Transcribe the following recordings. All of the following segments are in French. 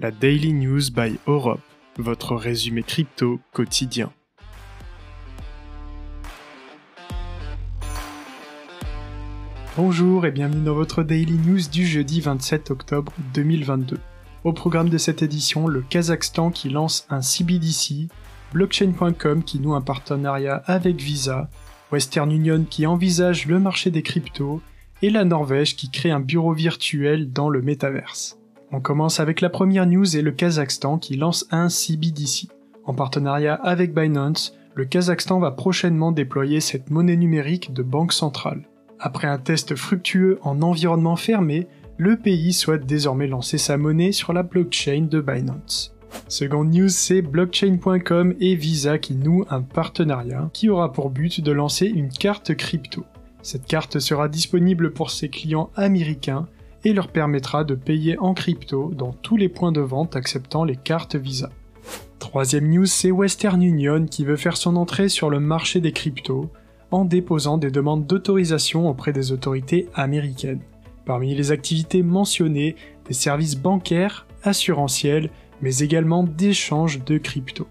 la Daily News by Europe, votre résumé crypto quotidien. Bonjour et bienvenue dans votre Daily News du jeudi 27 octobre 2022. Au programme de cette édition, le Kazakhstan qui lance un CBDC, blockchain.com qui noue un partenariat avec Visa, Western Union qui envisage le marché des cryptos et la Norvège qui crée un bureau virtuel dans le métaverse. On commence avec la première news et le Kazakhstan qui lance un CBDC. En partenariat avec Binance, le Kazakhstan va prochainement déployer cette monnaie numérique de banque centrale. Après un test fructueux en environnement fermé, le pays souhaite désormais lancer sa monnaie sur la blockchain de Binance. Seconde news, c'est blockchain.com et Visa qui nouent un partenariat qui aura pour but de lancer une carte crypto. Cette carte sera disponible pour ses clients américains et leur permettra de payer en crypto dans tous les points de vente acceptant les cartes Visa. Troisième news, c'est Western Union qui veut faire son entrée sur le marché des cryptos en déposant des demandes d'autorisation auprès des autorités américaines. Parmi les activités mentionnées, des services bancaires, assurantiels, mais également d'échange de crypto.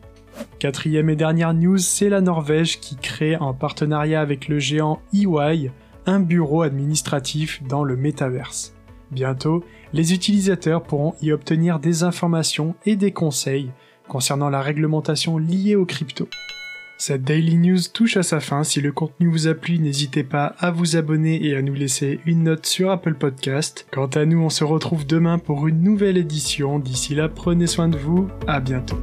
Quatrième et dernière news, c'est la Norvège qui crée en partenariat avec le géant EY un bureau administratif dans le métaverse. Bientôt, les utilisateurs pourront y obtenir des informations et des conseils concernant la réglementation liée aux cryptos. Cette Daily News touche à sa fin. Si le contenu vous a plu, n'hésitez pas à vous abonner et à nous laisser une note sur Apple Podcast. Quant à nous, on se retrouve demain pour une nouvelle édition. D'ici là, prenez soin de vous. À bientôt.